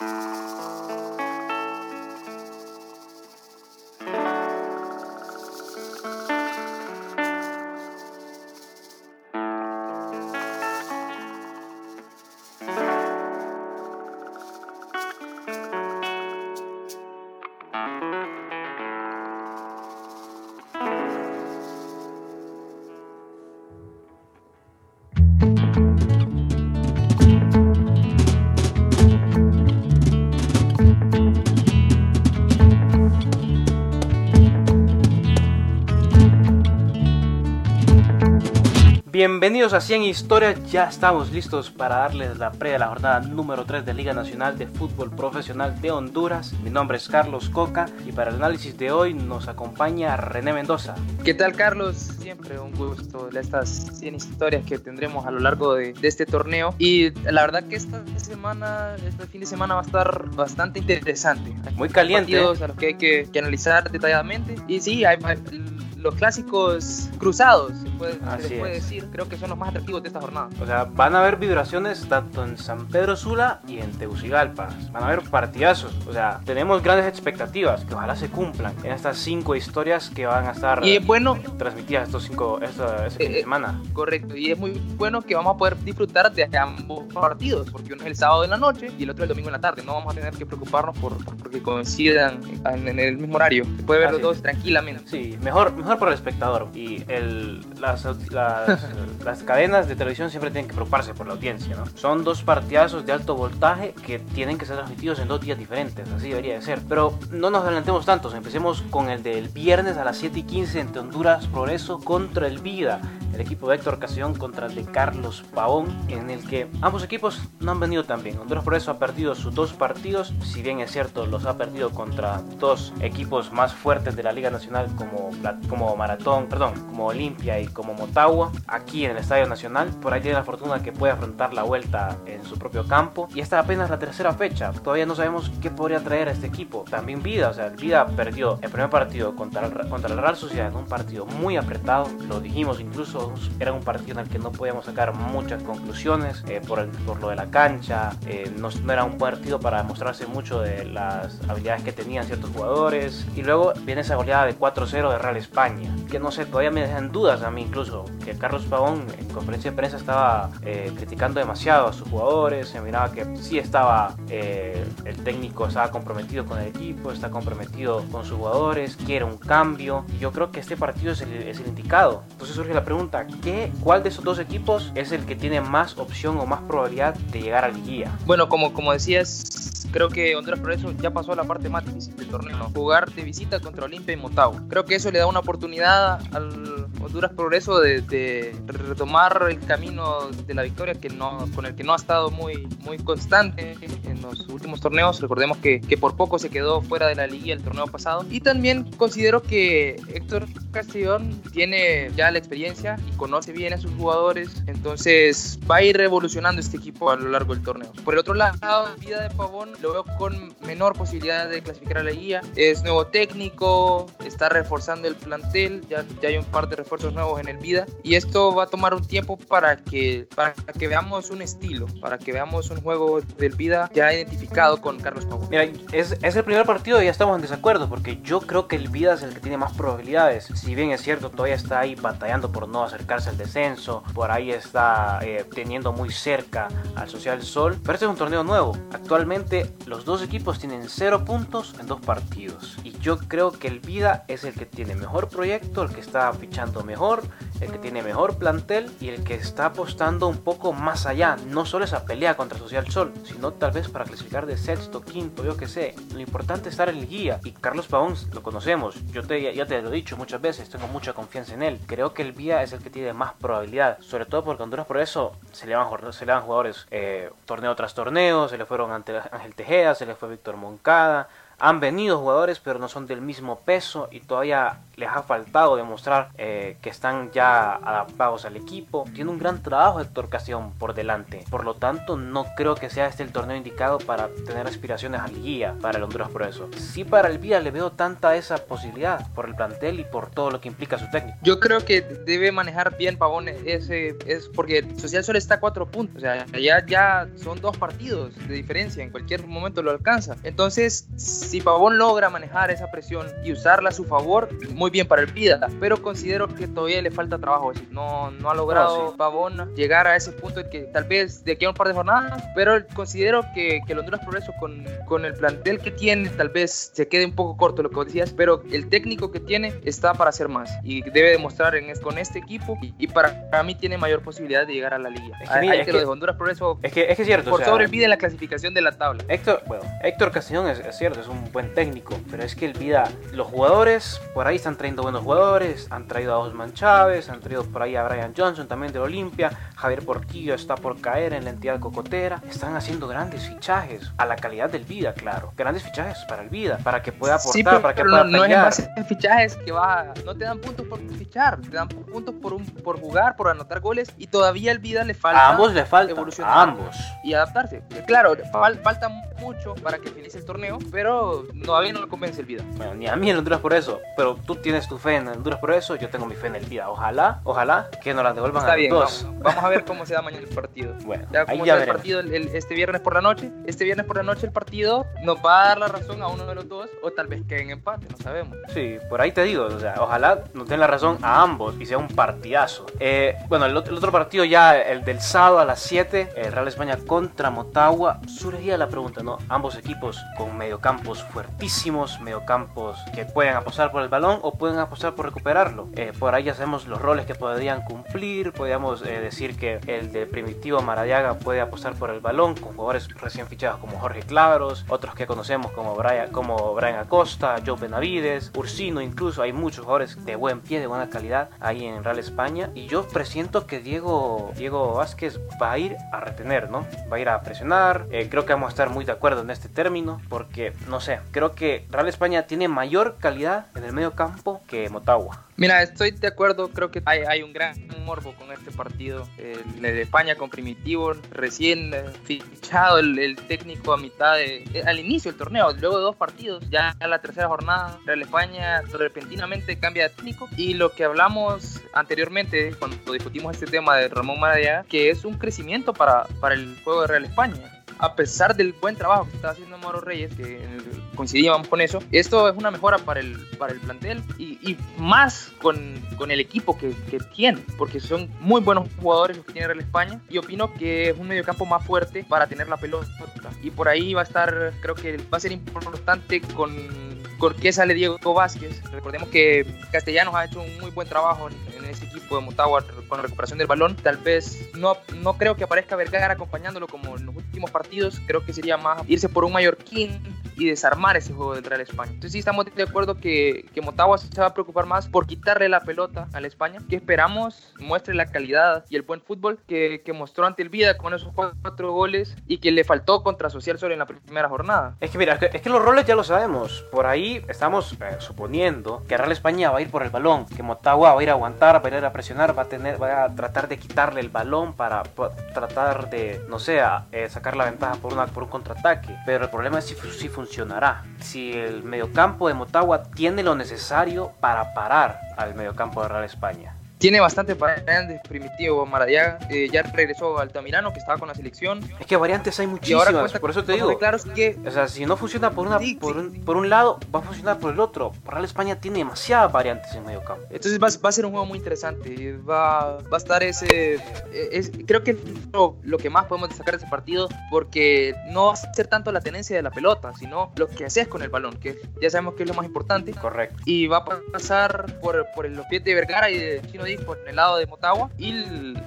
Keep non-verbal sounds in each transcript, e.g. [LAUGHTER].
Música Bienvenidos a 100 Historias, ya estamos listos para darles la pre de la jornada número 3 de Liga Nacional de Fútbol Profesional de Honduras. Mi nombre es Carlos Coca y para el análisis de hoy nos acompaña René Mendoza. ¿Qué tal Carlos? Siempre un gusto de estas 100 historias que tendremos a lo largo de, este torneo y la verdad que esta semana, este fin de semana va a estar bastante interesante. Muy caliente. ¿eh? a los que hay que, analizar detalladamente y sí, hay los clásicos cruzados, se puede, puede decir. Creo que son los más atractivos de esta jornada. O sea, van a haber vibraciones tanto en San Pedro Sula y en Tegucigalpa. Van a haber partidazos. O sea, tenemos grandes expectativas que ojalá se cumplan en estas cinco historias que van a estar y bueno, transmitidas estos cinco, esta, esta eh, semana. Correcto. Y es muy bueno que vamos a poder disfrutar de ambos partidos, porque uno es el sábado en la noche y el otro el domingo en la tarde. No vamos a tener que preocuparnos por porque coincidan en, el mismo horario. Se puede ver los dos tranquilamente. Sí, mejor, mejor para el espectador. Y el, las, [LAUGHS] las, cadenas de televisión siempre tienen que preocuparse por la audiencia, ¿no? Son dos partidazos de alto voltaje que tienen que ser transmitidos en dos días diferentes, así debería de ser. Pero no nos adelantemos tanto, empecemos con el del viernes a las 7 y 15 entre Honduras Progreso contra el Vida el equipo de Héctor Casión contra el de Carlos Pavón, en el que ambos equipos no han venido tan bien. Honduras por eso ha perdido sus dos partidos, si bien es cierto, los ha perdido contra dos equipos más fuertes de la Liga Nacional como, como Maratón, perdón, como Olimpia y como Motagua, aquí en el Estadio Nacional. Por ahí tiene la fortuna que puede afrontar la vuelta en su propio campo. Y esta apenas la tercera fecha. Todavía no sabemos qué podría traer a este equipo. También Vida, o sea, el Vida perdió el primer partido contra el, contra la Real Sociedad en un partido muy apretado. Lo dijimos incluso era un partido en el que no podíamos sacar muchas conclusiones eh, por, por, lo de la cancha, eh, no, era un partido para demostrarse mucho de las habilidades que tenían ciertos jugadores. Y luego viene esa goleada de 4-0 de Real España, que no sé, todavía me dejan dudas a mí incluso, que Carlos Pavón en conferencia de prensa estaba eh, criticando demasiado a sus jugadores, se miraba que sí estaba, el técnico estaba comprometido con el equipo, está comprometido con sus jugadores, quiere un cambio. Y yo creo que este partido es es el indicado. Entonces surge la pregunta, ¿qué, ¿cuál de esos dos equipos es el que tiene más opción o más probabilidad de llegar al guía? Bueno, como, como decías, creo que Honduras Progreso ya pasó a la parte más difícil del torneo, jugar de visita contra Olimpia y Motagua. Creo que eso le da una oportunidad al Honduras Progreso de, retomar el camino de la victoria que no, con el que no ha estado muy, muy constante en los últimos torneos. Recordemos que, que por poco se quedó fuera de la liga el torneo pasado. Y también considero que Héctor Castellón tiene ya la experiencia y conoce bien a sus jugadores, entonces va a ir revolucionando este equipo a lo largo del torneo. Por el otro lado, Vida de Pavón lo veo con menor posibilidad de clasificar a la guía. Es nuevo técnico, está reforzando el plantel, ya, ya hay un par de refuerzos nuevos en el Vida y esto va a tomar un tiempo para que, para que veamos un estilo, para que veamos un juego del Vida ya identificado con Carlos Pavón. Mira, es, es el primer partido y ya estamos en desacuerdo porque yo creo que el Vida es el que tiene más probabilidades. Si bien es cierto, todavía está ahí batallando por no acercarse al descenso, por ahí está eh, teniendo muy cerca al Social Sol, pero este es un torneo nuevo. Actualmente los dos equipos tienen 0 puntos en dos partidos. Y yo creo que el Vida es el que tiene mejor proyecto, el que está fichando mejor, el que tiene mejor plantel y el que está apostando un poco más allá. No solo esa pelea contra Social Sol, sino tal vez para clasificar de sexto, quinto, yo que sé. Lo importante es estar en el guía. Y Carlos Pavón lo conocemos. Yo te, ya te lo he dicho muchas veces, tengo mucha confianza en él. Creo que el Vía es el que tiene más probabilidad. Sobre todo porque Honduras por eso se le van, se le van jugadores eh, torneo tras torneo. Se le fueron ante Ángel Tejeda, se le fue Víctor Moncada. Han venido jugadores, pero no son del mismo peso y todavía les ha faltado demostrar eh, que están ya adaptados al equipo. Tiene un gran trabajo Héctor Casión por delante. Por lo tanto, no creo que sea este el torneo indicado para tener aspiraciones al guía para el Honduras Progreso. Sí para el Vía le veo tanta esa posibilidad por el plantel y por todo lo que implica su técnico. Yo creo que debe manejar bien Pavón ese es porque Social solo está a cuatro puntos. O sea, ya, ya son dos partidos de diferencia. En cualquier momento lo alcanza. Entonces, si Pavón logra manejar esa presión y usarla a su favor, muy bien para el Vida. Pero considero que todavía le falta trabajo. No, no ha logrado Pavón llegar a ese punto que tal vez de aquí a un par de jornadas. Pero considero que, que el Honduras Progreso con, con el plantel que tiene, tal vez se quede un poco corto lo que decías. Pero el técnico que tiene está para hacer más. Y debe demostrar en, con este equipo. Y, para, mí tiene mayor posibilidad de llegar a la liga. Es que, que, lo de Honduras Progreso. Es que es, que cierto. Por sobre el Vida en la clasificación de la tabla. Héctor, bueno, Héctor Castellón es, es cierto, es un buen técnico. Pero es que el Vida, los jugadores, por ahí están trayendo buenos jugadores. Han traído a Osman Chávez, han traído por ahí a Brian Johnson también de Olimpia. Javier Portillo está por caer en la entidad cocotera. Están haciendo grandes fichajes a la calidad del Vida, claro. Grandes fichajes para el Vida, para que pueda aportar, para que pueda no, no es en base a fichajes que va, no te dan puntos por fichar, te dan puntos por un, por jugar, por anotar goles y todavía el Vida le falta. A ambos le falta. Evolucionar a ambos. Y adaptarse. Claro, falta mucho para que finalice el torneo, pero todavía no lo convence el Vida. Bueno, ni a mí en Honduras por eso, pero tú tienes tu fe en Honduras por eso, yo tengo mi fe en el Vida. Ojalá, ojalá que nos la devuelvan Está a bien, dos. Vamos, vamos, a ver cómo se da mañana el partido. [LAUGHS] Bueno, ya ahí ya el partido el, este viernes por la noche. Este viernes por la noche el partido nos va a dar la razón a uno de los dos o tal vez queden empate, no sabemos. Sí, por ahí te digo, o sea, ojalá nos den la razón a ambos y sea un partidazo. Eh, bueno, el, otro partido ya, el del sábado a las 7, el Real España contra Motagua, surgía la pregunta, ¿no? Ambos equipos con mediocampos fuertísimos, mediocampos que pueden apostar por el balón o pueden apostar por recuperarlo. Eh, por ahí ya sabemos los roles que podrían cumplir, podríamos eh, decir que el de Primitivo Maradiaga puede apostar por el balón con jugadores recién fichados como Jorge Claveros, otros que conocemos como Brian, como Brian Acosta, Joe Benavides, Ursino incluso, hay muchos jugadores de buen pie, de buena calidad ahí en Real España y yo presiento que Diego, Diego Vázquez va a ir a retener, ¿no? Va a ir a presionar, eh, creo que vamos a estar muy de acuerdo en este término porque, no sé, creo que Real España tiene mayor calidad en el medio campo que Motagua. Mira, estoy de acuerdo, creo que hay, hay un gran morbo con este partido. El de España con Primitivo, recién eh, fichado el, técnico a mitad de, eh, al inicio del torneo, luego de dos partidos, ya en la tercera jornada, Real España repentinamente cambia de técnico y lo que hablamos anteriormente cuando discutimos este tema de Ramón Maradía, que es un crecimiento para, para el juego de Real España a pesar del buen trabajo que está haciendo Mauro Reyes, que coincidíamos con eso, esto es una mejora para el, para el plantel y, y más con, con, el equipo que, que, tiene, porque son muy buenos jugadores los que tiene Real España y opino que es un mediocampo más fuerte para tener la pelota. Y por ahí va a estar, creo que va a ser importante con ¿Por qué sale Diego Vázquez? Recordemos que Castellanos ha hecho un muy buen trabajo en, ese equipo de Motagua con la recuperación del balón. Tal vez no, no creo que aparezca Vergara acompañándolo como en los últimos partidos. Creo que sería más irse por un Mallorquín y desarmar ese juego del Real España. Entonces sí estamos de acuerdo que, que Motagua se va a preocupar más por quitarle la pelota a la España, que esperamos muestre la calidad y el buen fútbol que, que mostró ante el Vida con esos cuatro goles y que le faltó contra Social Sol en la primera jornada. Es que mira, es que los roles ya lo sabemos. Por ahí estamos eh, suponiendo que Real España va a ir por el balón, que Motagua va a ir a aguantar, va a ir a presionar, va a tener, va a tratar de quitarle el balón para, tratar de, no sé, eh, sacar la ventaja por, una, por un contraataque. Pero el problema es si, si Si el mediocampo de Motagua tiene lo necesario para parar al mediocampo de Real España tiene bastante variantes, Primitivo Maradiaga, eh, ya regresó Altamirano que estaba con la selección. Es que variantes hay muchísimas, por eso te digo. Claro que, o sea, si no funciona por, una, por, un, por, un, lado, va a funcionar por el otro. Real España tiene demasiadas variantes en medio campo. Entonces va, va a ser un juego muy interesante. Va, va a estar ese... Es, creo que lo, lo, que más podemos destacar de ese partido, porque no va a ser tanto la tenencia de la pelota, sino lo que haces con el balón, que ya sabemos que es lo más importante. Correcto. Y va a pasar por, por los pies de Vergara y de Chino por el lado de Motagua. Y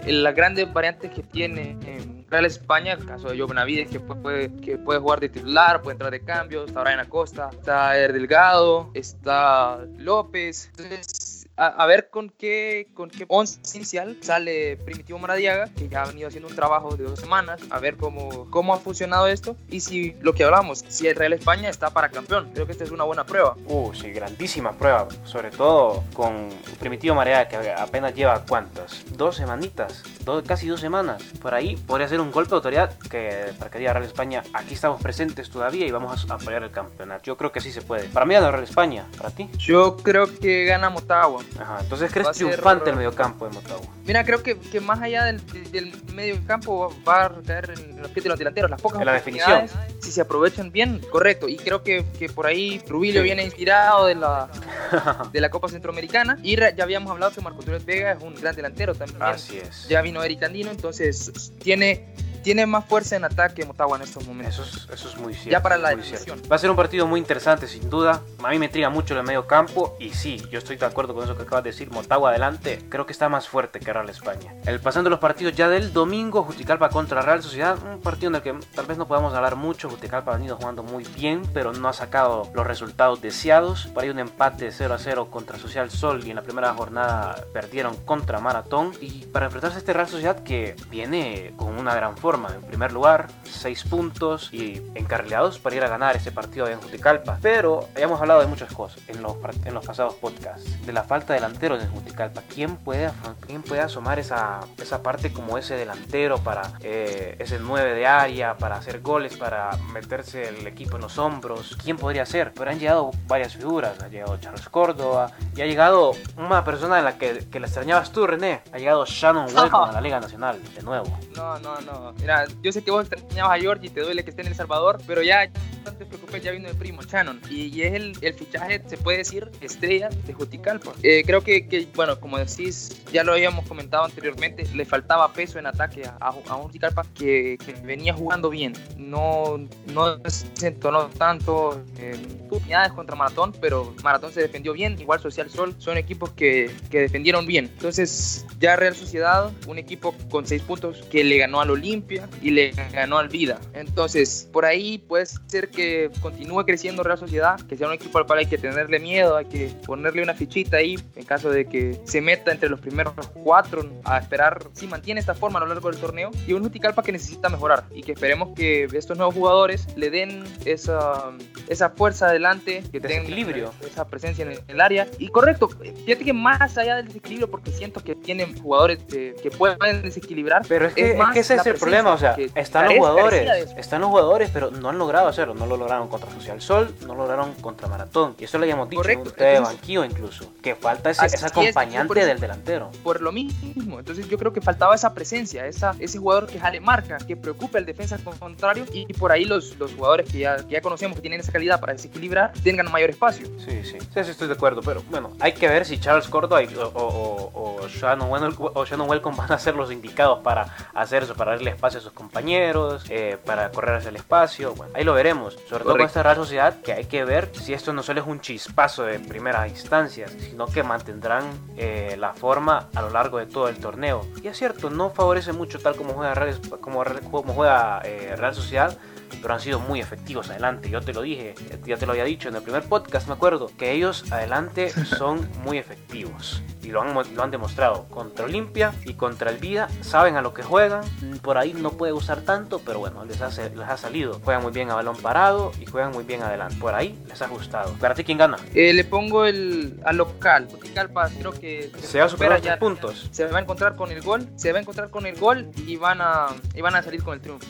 las grandes variantes que tiene en Real España, el caso de Joe Benavides que puede, que puede jugar de titular, puede entrar de cambio, está Brian Acosta, está Er Delgado, está López, entonces a, ver con qué, con qué once inicial sale Primitivo Maradiaga, que ya ha venido haciendo un trabajo de dos semanas, a ver cómo, cómo ha funcionado esto y si lo que hablamos, si el Real España está para campeón. Creo que esta es una buena prueba. Uh, sí, grandísima prueba, sobre todo con Primitivo Maradiaga, que apenas lleva cuántas, dos semanitas, dos, casi dos semanas. Por ahí podría ser un golpe de autoridad que para que diga Real España, aquí estamos presentes todavía y vamos a apoyar el campeonato. Yo creo que sí se puede. Para mí gana Real España, para ti. Yo creo que gana Motagua. Ajá, entonces crees triunfante el mediocampo de Motagua. Mira, creo que, que más allá del, del mediocampo va a caer en los pies de los delanteros. Las pocas en la definición. Si se aprovechan bien, correcto. Y creo que, que por ahí Rubilio viene inspirado de la, [LAUGHS] de la Copa Centroamericana. Y ya habíamos hablado que Marco Torres Vega es un gran delantero también. Así es. Ya vino Eric Andino, entonces tiene tiene más fuerza en ataque Motagua en estos momentos. Eso es, eso es muy cierto. Ya para la decisión. Va a ser un partido muy interesante, sin duda. A mí me intriga mucho el medio campo. Y sí, yo estoy de acuerdo con eso que acabas de decir. Motagua adelante, creo que está más fuerte que Real España. El pasando los partidos ya del domingo, Juticalpa contra Real Sociedad. Un partido en el que tal vez no podamos hablar mucho. Juticalpa ha venido jugando muy bien, pero no ha sacado los resultados deseados. Por ahí un empate 0 a 0 contra Social Sol y en la primera jornada perdieron contra Maratón. Y para enfrentarse a este Real Sociedad que viene con una gran forma. En primer lugar, 6 puntos y encarrilados para ir a ganar ese partido en Juticalpa. Pero hayamos hablado de muchas cosas en los, en los pasados podcasts. De la falta de delanteros en Juticalpa. ¿Quién puede, quién puede asomar esa, esa parte como ese delantero para eh, ese 9 de área, para hacer goles, para meterse el equipo en los hombros? ¿Quién podría ser? Pero han llegado varias figuras. Ha llegado Charles Córdoba y ha llegado una persona en la que, que le extrañabas tú, René. Ha llegado Shannon [LAUGHS] Welcome a la Liga Nacional de nuevo. No, no, no. Mira, yo sé que vos extrañabas a George y te duele que esté en El Salvador, pero ya no te preocupes, ya vino el primo Shannon. Y, es el, el, fichaje, se puede decir, estrella de Juticalpa. Eh, creo que, que, bueno, como decís, ya lo habíamos comentado anteriormente, le faltaba peso en ataque a, a, un Juticalpa que, que, venía jugando bien. No, no se entonó tanto en unidades contra Maratón, pero Maratón se defendió bien. Igual Social Sol son equipos que, que defendieron bien. Entonces, ya Real Sociedad, un equipo con seis puntos que le ganó al Olimpia y le ganó al Vida. Entonces, por ahí puede ser que continúe creciendo Real Sociedad, que sea un equipo al cual hay que tenerle miedo, hay que ponerle una fichita ahí en caso de que se meta entre los primeros cuatro a esperar si mantiene esta forma a lo largo del torneo. Y un Juticalpa que necesita mejorar y que esperemos que estos nuevos jugadores le den esa, esa fuerza adelante, que tengan equilibrio, esa presencia en el área. Y correcto, fíjate que más allá del desequilibrio, porque siento que tienen jugadores que, que pueden desequilibrar. Pero es que, es que ese es el problema, o sea, están los jugadores, están los jugadores, pero no han logrado hacerlo. No lo lograron contra Social Sol, no lo lograron contra Maratón. Y eso lo habíamos dicho Correcto. de banquillo incluso. Que falta ese, ese acompañante del delantero. Por lo mismo. Entonces yo creo que faltaba esa presencia, esa, ese jugador que jale marca, que preocupe al defensa contrario. Y, por ahí los, los jugadores que ya, que ya conocemos que tienen esa calidad para desequilibrar tengan mayor espacio. Sí, sí. Sí, estoy de acuerdo. Pero bueno, hay que ver si Charles Córdoba o, o, o, Shannon, o Shannon Welcome van a ser los indicados para hacer eso, para darle espacio a sus compañeros, eh, para correr hacia el espacio. Bueno, ahí lo veremos. Sobre todo con esta Real Sociedad, que hay que ver si esto no solo es un chispazo de primeras instancias, sino que mantendrán eh, la forma a lo largo de todo el torneo. Y es cierto, no favorece mucho tal como juega Real, como, como juega, eh, Real Sociedad pero han sido muy efectivos adelante. Yo te lo dije, ya te lo había dicho en el primer podcast, me acuerdo, que ellos adelante [LAUGHS] son muy efectivos y lo han, lo han demostrado contra Olimpia y contra el Vida. Saben a lo que juegan, por ahí no puede usar tanto, pero bueno, les, hace, les ha salido. Juegan muy bien a balón parado y juegan muy bien adelante. Por ahí les ha gustado. ¿Para ti quién gana? Eh, le pongo el al local. Calpa creo que se, va a superar ya puntos. Se va a encontrar con el gol, se va a encontrar con el gol y van a, y van a salir con el triunfo.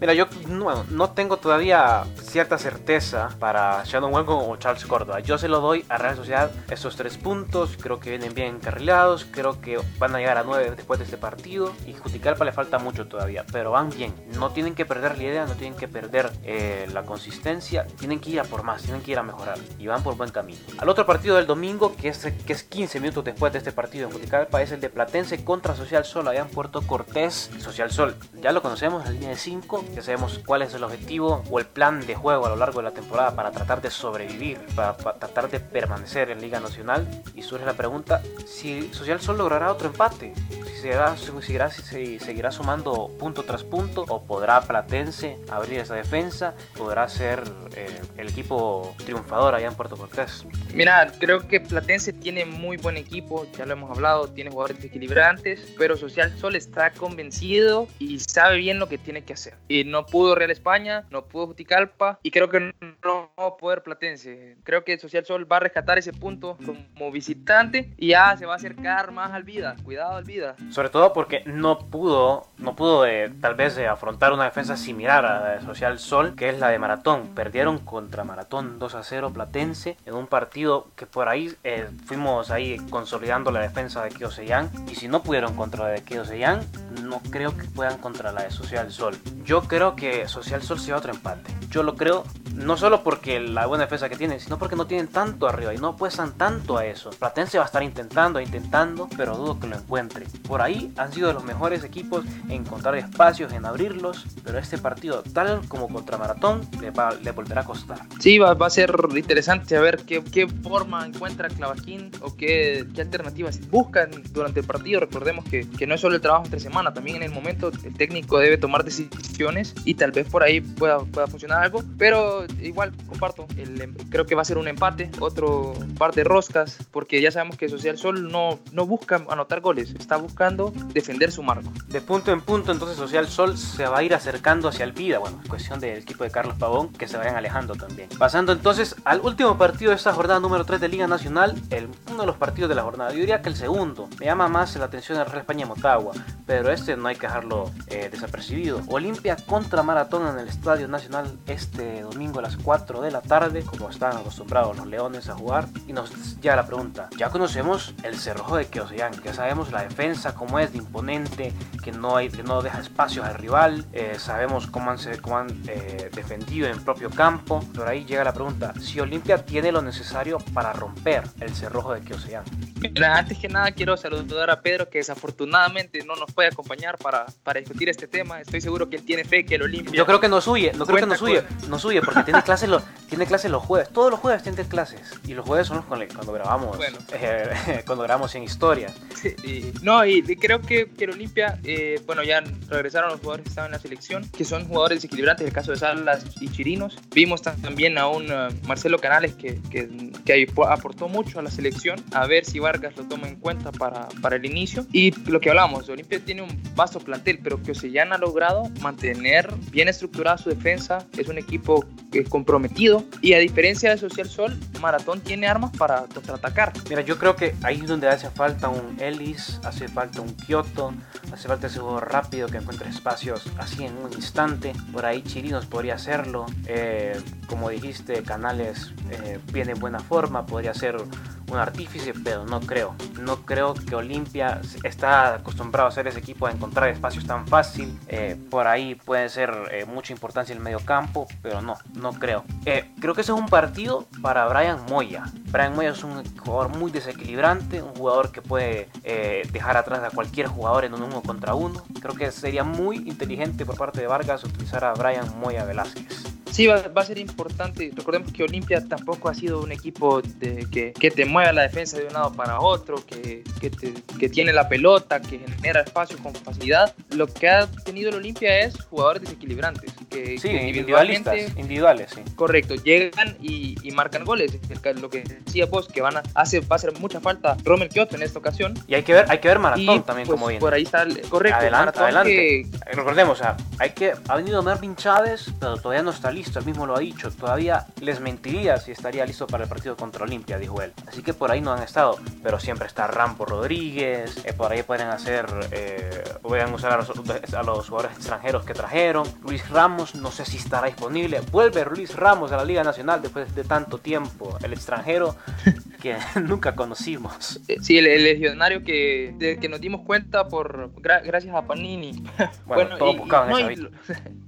Mira, yo no, no, tengo todavía cierta certeza para Shannon Welcome o Charles Córdoba. Yo se lo doy a Real Sociedad estos tres puntos. Creo que bien encarrilados. Creo que van a llegar a nueve después de este partido. Y Juticalpa le falta mucho todavía. Pero van bien. No tienen que perder la idea, no tienen que perder eh, la consistencia. Tienen que ir a por más, tienen que ir a mejorar. Y van por buen camino. Al otro partido del domingo, que es, que es 15 minutos después de este partido en Juticalpa, es el de Platense contra Social Sol allá en Puerto Cortés. Social Sol, ya lo conocemos, la línea de 5 que sabemos cuál es el objetivo o el plan de juego a lo largo de la temporada para tratar de sobrevivir, para, tratar de permanecer en Liga Nacional. Y surge la pregunta si Social Sol logrará otro empate, si seguirá, seguirá, si seguirá sumando punto tras punto o podrá Platense abrir esa defensa, podrá ser eh, el equipo triunfador allá en Puerto Cortés. Mira, creo que Platense tiene muy buen equipo, ya lo hemos hablado, tiene jugadores equilibrantes, pero Social Sol está convencido y sabe bien lo que tiene que hacer. Y no pudo Real España, no pudo Juticalpa y creo que no va a poder Platense. Creo que Social Sol va a rescatar ese punto como visitante y ya se va a acercar más al Vida. Cuidado al Vida. Sobre todo porque no pudo, no pudo eh, tal vez eh, afrontar una defensa similar a la de Social Sol, que es la de Maratón. Perdieron contra Maratón 2 a 0 Platense en un partido que por ahí eh, fuimos ahí consolidando la defensa de Kioseyan y si no pudieron contra la de Kioseyan, no creo que puedan contra la de Social Sol. Yo creo que Social Sol sea otro empate. Yo lo creo no solo porque la buena defensa que tienen, sino porque no tienen tanto arriba y no apuestan tanto a eso. Platense va a estar intentando, intentando, pero dudo que lo encuentre. Por ahí han sido de los mejores equipos encontrar espacios, en abrirlos, pero este partido, tal como contra Maratón, le, va, le volverá a costar. Sí, va, va a ser interesante a ver qué, qué forma encuentra Clavaquín o qué, qué, alternativas buscan durante el partido. Recordemos que, que no es solo el trabajo entre semana, también en el momento el técnico debe tomar decisiones y tal vez por ahí pueda, pueda funcionar algo, pero igual comparto, el, em, creo que va a ser un empate, otro par de roscas, porque ya sabemos que Social Sol no, no busca anotar goles, está buscando defender su marco. De punto en punto, entonces Social Sol se va a ir acercando hacia el Vida, bueno, cuestión del equipo de Carlos Pavón, que se vayan alejando también. Pasando entonces al último partido de esta jornada número 3 de Liga Nacional, el, uno de los partidos de la jornada, yo diría que el segundo, me llama más la atención el Real España Motagua, pero este no hay que dejarlo eh, desapercibido. Olimpia contra Maratón en el Estadio Nacional este domingo a las 4 de la tarde, como están acostumbrados los Leones a jugar. Y nos llega la pregunta, ya conocemos el cerrojo de Keosean, que sabemos la defensa, cómo es de imponente, que no, hay, que no deja espacios al rival, eh, sabemos cómo han, cómo han eh, defendido en propio campo. Por ahí llega la pregunta, si Olimpia tiene lo necesario para romper el cerrojo de Keosean. Mira, antes que nada quiero saludar a Pedro que desafortunadamente no nos puede acompañar para, para discutir este tema. Estoy seguro que él tiene fe que el Olimpia... Yo creo que no suye, no creo que no suye, no suye porque tiene clases los, tiene clases los jueves. Todos los jueves tiene clases. Y los jueves son los cuando, grabamos. [LAUGHS] Eh, cuando grabamos en historias. no, y creo que, que el Olimpia, eh, bueno, ya regresaron los jugadores que estaban en la selección, que son jugadores desequilibrantes, el caso de Salas y Chirinos. Vimos también a un uh, Marcelo Canales que, que, que, aportó mucho a la selección. A ver si Vargas lo toma en cuenta para, para el inicio. Y lo que hablamos, Olimpia tiene un vasto plantel, pero que Ocean ha logrado mantener bien estructurada su defensa. Es un equipo comprometido. Y a diferencia de Social Sol, Maratón tiene armas para contraatacar. Mira, yo creo que ahí es donde hace falta un Ellis, hace falta un Kyoto, hace falta ese juego rápido que encuentre espacios así en un instante. Por ahí Chirinos podría hacerlo. Eh, como dijiste, Canales eh, viene en buena forma, podría ser un artífice, pero no creo. No creo que Olimpia está acostumbrado a hacer ese equipo a encontrar espacios tan fácil. Eh, por ahí puede ser mucha importancia el medio campo, pero no, no creo. Creo que ese es un partido para Brian Moya. Brian Moya es un jugador muy desequilibrante, un jugador que puede dejar atrás a cualquier jugador en un uno contra uno. Creo que sería muy inteligente por parte de Vargas utilizar a Brian Moya Velázquez. Sí, va, a ser importante. Recordemos que Olimpia tampoco ha sido un equipo de, que, que, te mueva la defensa de un lado para otro, que, que, que, tiene la pelota, que genera espacio con facilidad. Lo que ha tenido el Olimpia es jugadores desequilibrantes. Que, sí, individualistas, individuales, sí. Correcto, llegan y, y, marcan goles. Lo que decía vos, que van a, hace, va a hacer mucha falta Romer Kioto en esta ocasión. Y hay que ver, hay que ver Maratón también pues, como bien. Por ahí está, el, correcto. Adelante, adelante. Recordemos, o sea, hay que, ha venido Mervin Chávez, pero todavía no está listo listo, él mismo lo ha dicho, todavía les mentiría si estaría listo para el partido contra Olimpia, dijo él. Así que por ahí no han estado, pero siempre está Rampo Rodríguez, eh, por ahí pueden hacer, eh, pueden usar a los, a los jugadores extranjeros que trajeron. Luis Ramos, no sé si estará disponible. Vuelve Luis Ramos a la Liga Nacional después de tanto tiempo, el extranjero. [LAUGHS] que [LAUGHS] nunca conocimos. Eh, sí, el, legionario que, que nos dimos cuenta por gracias a Panini. [LAUGHS] Bueno, todo buscado lo,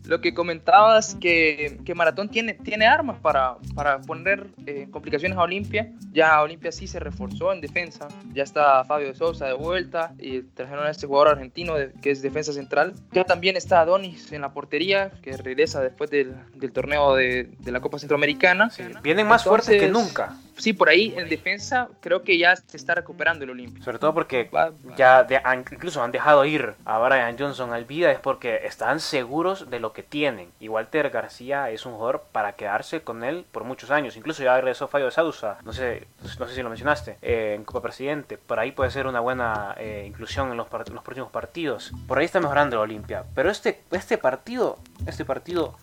lo, que comentabas que, que Maratón tiene, tiene armas para, para poner eh, complicaciones a Olimpia. Ya Olimpia sí se reforzó en defensa. Ya está Fabio de Sousa de vuelta y trajeron a este jugador argentino que es defensa central. Ya también está Adonis en la portería, que regresa después del, del torneo de, de, la Copa Centroamericana. vienen más fuertes que nunca sí, por ahí en defensa creo que ya se está recuperando el Olimpia. Sobre todo porque ya incluso han dejado ir a Brian Johnson al vida es porque están seguros de lo que tienen. Y Walter García es un jugador para quedarse con él por muchos años. Incluso ya regresó Fabio de Sausa, no sé, no sé si lo mencionaste, eh, en Copa Presidente. Por ahí puede ser una buena eh, inclusión en los, los, próximos partidos. Por ahí está mejorando el Olimpia. Pero este, este partido, este partido,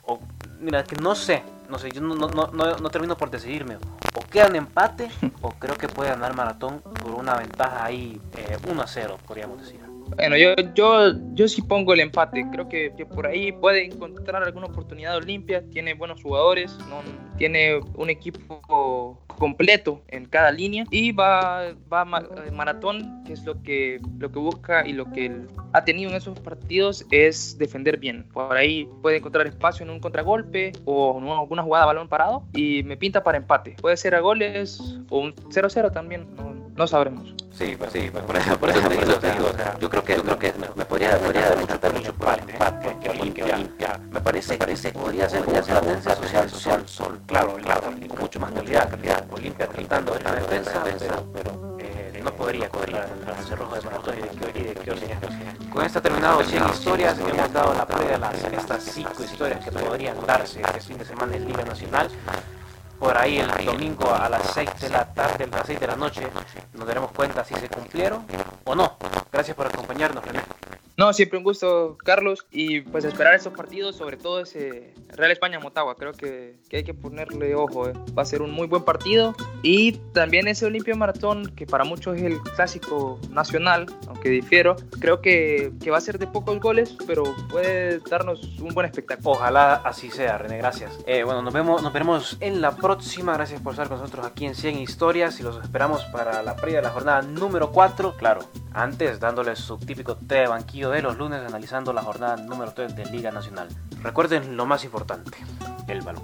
mira, que no sé, no sé, yo no, no, no, no termino por decidirme. O quedan empate, o creo que puede ganar Maratón por una ventaja ahí 1 eh, a 0, podríamos decir. Bueno, yo, yo, yo sí pongo el empate. Creo que, por ahí puede encontrar alguna oportunidad Olimpia. Tiene buenos jugadores, ¿no? tiene un equipo completo en cada línea y va, va eh, maratón, que es lo que, lo que busca y lo que ha tenido en esos partidos es defender bien. Por ahí puede encontrar espacio en un contragolpe o en alguna jugada a balón parado y me pinta para empate. Puede ser a goles o un 0-0 también, no sabremos. Sí, pues sí, pues por eso, por eso, te digo, o sea, yo creo que, yo creo que me, podría, podría dar mucho, mucho empate, empate, que Olimpia, me parece, parece, podría ser, podría ser la tendencia social, social, sol, claro, claro, mucho más calidad, calidad, Olimpia tratando esta defensa, pero eh, no podría, podría, de de Con esta terminado 100 historias, hemos dado la prueba de las, estas 5 historias que podrían darse este fin de semana en Liga Nacional por ahí el domingo a las 6 de la tarde, a las 6 de la noche, nos daremos cuenta si se cumplieron o no. Gracias por acompañarnos, René. No, siempre un gusto, Carlos, y pues esperar esos partidos, sobre todo ese Real España-Motagua, creo que, hay que ponerle ojo, eh. va a ser un muy buen partido, y también ese Olimpia Maratón, que para muchos es el clásico nacional, aunque difiero, creo que, va a ser de pocos goles, pero puede darnos un buen espectáculo. Ojalá así sea, René, gracias. Eh, bueno, nos vemos, nos veremos en la próxima, gracias por estar con nosotros aquí en 100 Historias, y los esperamos para la previa de la jornada número 4, claro, antes dándoles su típico té de banquillo de los lunes analizando la jornada número 3 de Liga Nacional. Recuerden lo más importante, el balón.